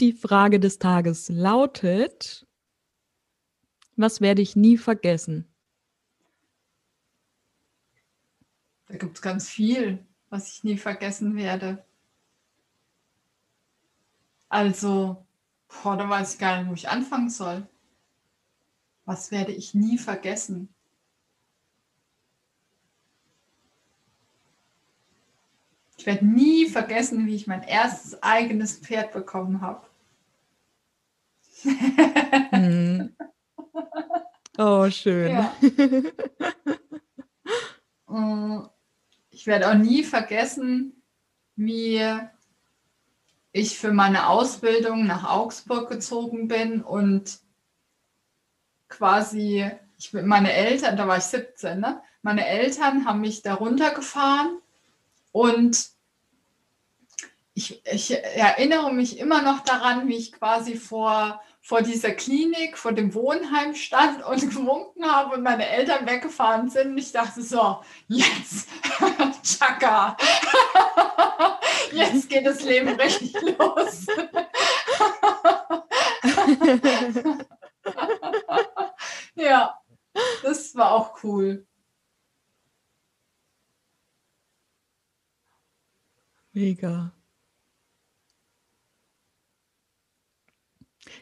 die Frage des Tages lautet, was werde ich nie vergessen? Da gibt es ganz viel, was ich nie vergessen werde. Also, boah, da weiß ich gar nicht, wo ich anfangen soll. Was werde ich nie vergessen? Ich werde nie vergessen, wie ich mein erstes eigenes Pferd bekommen habe. Mhm. Oh, schön. Ja. Mm, ich werde auch nie vergessen, wie ich für meine Ausbildung nach Augsburg gezogen bin und quasi, ich meine Eltern, da war ich 17, ne? meine Eltern haben mich da runtergefahren und ich, ich, erinnere mich immer noch daran, wie ich quasi vor, vor dieser Klinik, vor dem Wohnheim stand und gewunken habe und meine Eltern weggefahren sind. Und ich dachte so, jetzt, Chaka, jetzt geht das Leben richtig los. ja, das war auch cool. Mega.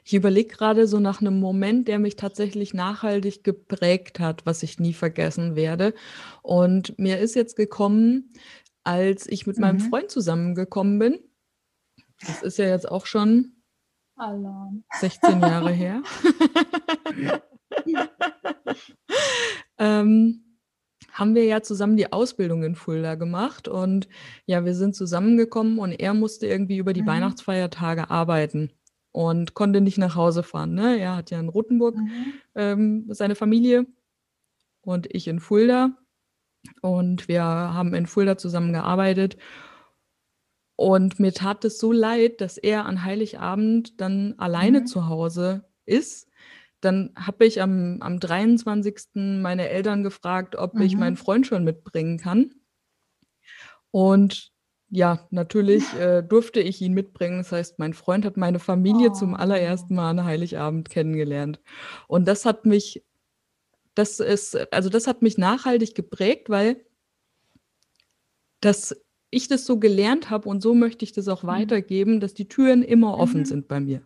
Ich überlege gerade so nach einem Moment, der mich tatsächlich nachhaltig geprägt hat, was ich nie vergessen werde. Und mir ist jetzt gekommen, als ich mit mhm. meinem Freund zusammengekommen bin. Das ist ja jetzt auch schon Alarm. 16 Jahre her. ähm, haben wir ja zusammen die Ausbildung in Fulda gemacht und ja, wir sind zusammengekommen und er musste irgendwie über die mhm. Weihnachtsfeiertage arbeiten und konnte nicht nach Hause fahren. Ne? Er hat ja in Rothenburg mhm. ähm, seine Familie und ich in Fulda. Und wir haben in Fulda zusammen gearbeitet. Und mir tat es so leid, dass er an Heiligabend dann alleine mhm. zu Hause ist. Dann habe ich am, am 23. meine Eltern gefragt, ob mhm. ich meinen Freund schon mitbringen kann. Und ja, natürlich äh, durfte ich ihn mitbringen. Das heißt, mein Freund hat meine Familie zum oh. allerersten Mal an Heiligabend kennengelernt. Und das hat mich, das ist, also das hat mich nachhaltig geprägt, weil dass ich das so gelernt habe und so möchte ich das auch Mhm. weitergeben, dass die Türen immer offen Mhm. sind bei mir.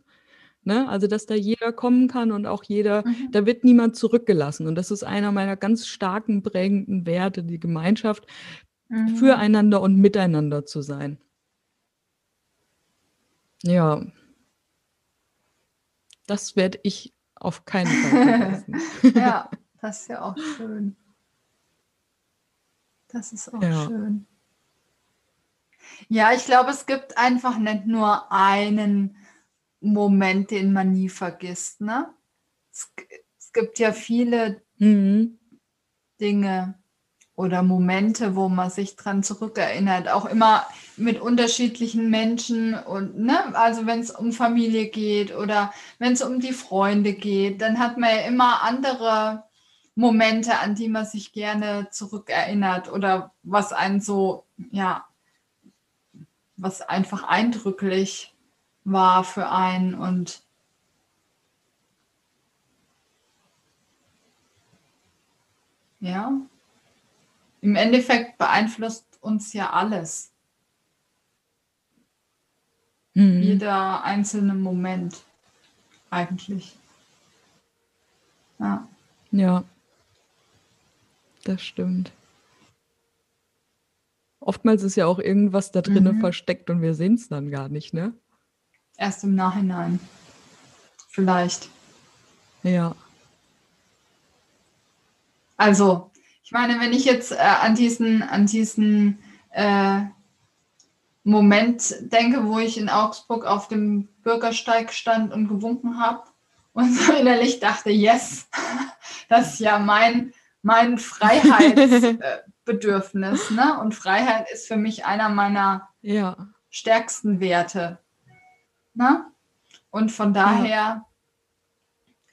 Ne? Also, dass da jeder kommen kann und auch jeder, Mhm. da wird niemand zurückgelassen. Und das ist einer meiner ganz starken prägenden Werte, die Gemeinschaft, mhm. füreinander und miteinander zu sein. Ja. Das werde ich auf keinen Fall vergessen. ja, das ist ja auch schön. Das ist auch ja. schön. Ja, ich glaube, es gibt einfach nicht nur einen Moment, den man nie vergisst. Ne? Es, es gibt ja viele mhm. Dinge, oder Momente, wo man sich dran zurückerinnert, auch immer mit unterschiedlichen Menschen und ne, also wenn es um Familie geht oder wenn es um die Freunde geht, dann hat man ja immer andere Momente, an die man sich gerne zurückerinnert oder was einen so, ja, was einfach eindrücklich war für einen und ja, im Endeffekt beeinflusst uns ja alles. Mhm. Jeder einzelne Moment eigentlich. Ja, das stimmt. Oftmals ist ja auch irgendwas da drinnen mhm. versteckt und wir sehen es dann gar nicht, ne? Erst im Nachhinein. Vielleicht. Ja. Also, ich meine, wenn ich jetzt äh, an diesen, an diesen äh, Moment denke, wo ich in Augsburg auf dem Bürgersteig stand und gewunken habe und so innerlich dachte, yes, das ist ja mein, mein Freiheitsbedürfnis. ne? Und Freiheit ist für mich einer meiner ja. stärksten Werte. Ne? Und von daher, ja.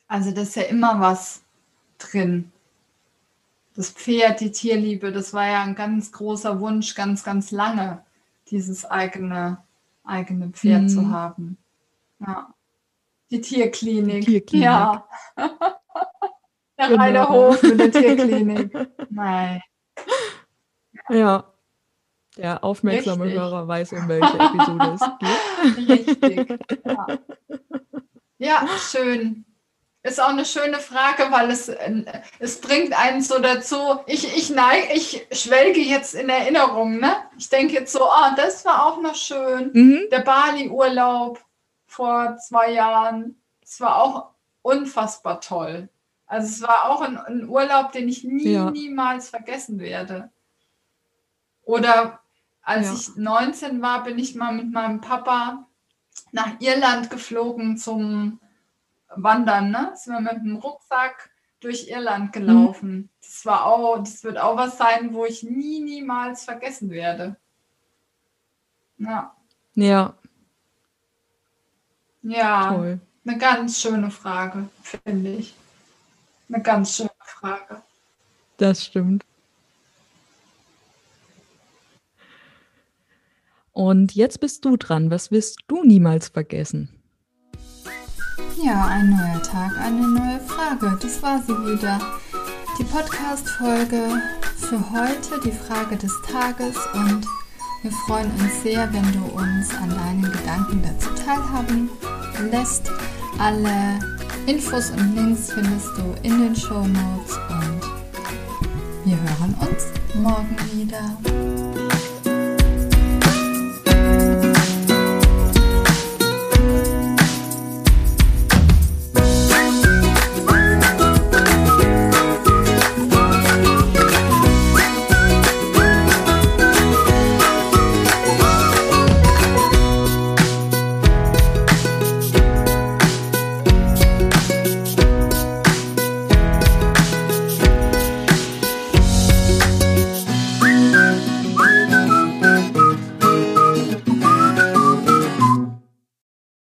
also das ist ja immer was drin das Pferd, die Tierliebe, das war ja ein ganz großer Wunsch, ganz, ganz lange, dieses eigene, eigene Pferd mhm. zu haben. Ja. Die Tierklinik. Die Tierklinik. Ja. der genau. reine Hof mit der Tierklinik. Nein. Ja. Der aufmerksame Richtig. Hörer weiß, um welche Episode es geht. Richtig. Ja. ja, schön. Ist auch eine schöne Frage, weil es, äh, es bringt einen so dazu. Ich, ich neige, ich schwelge jetzt in Erinnerung, ne? Ich denke jetzt so, ah, das war auch noch schön. Mhm. Der Bali-Urlaub vor zwei Jahren, das war auch unfassbar toll. Also es war auch ein, ein Urlaub, den ich nie, ja. niemals vergessen werde. Oder als ja. ich 19 war, bin ich mal mit meinem Papa nach Irland geflogen zum Wandern, ne? Sind wir mit dem Rucksack durch Irland gelaufen. Mhm. Das war auch, das wird auch was sein, wo ich nie, niemals vergessen werde. Ja. Ja. Ja. Toll. Eine ganz schöne Frage, finde ich. Eine ganz schöne Frage. Das stimmt. Und jetzt bist du dran. Was wirst du niemals vergessen? Ja, ein neuer Tag, eine neue Frage. Das war sie wieder. Die Podcast-Folge für heute, die Frage des Tages. Und wir freuen uns sehr, wenn du uns an deinen Gedanken dazu teilhaben lässt. Alle Infos und Links findest du in den Show Notes und wir hören uns morgen wieder.